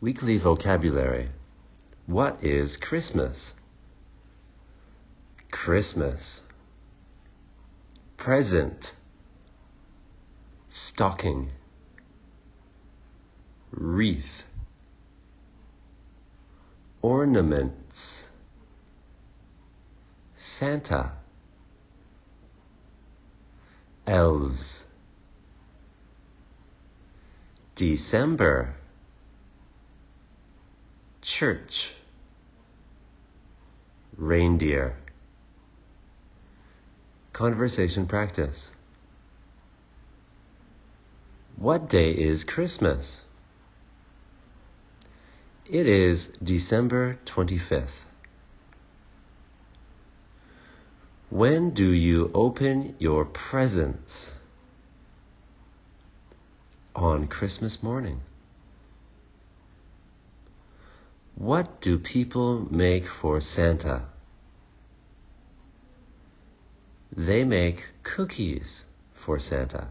Weekly vocabulary. What is Christmas? Christmas. Present. Stocking. Wreath. Ornaments. Santa. Elves. December. Church. Reindeer. Conversation practice. What day is Christmas? It is December 25th. When do you open your presents? On Christmas morning. What do people make for Santa? They make cookies for Santa.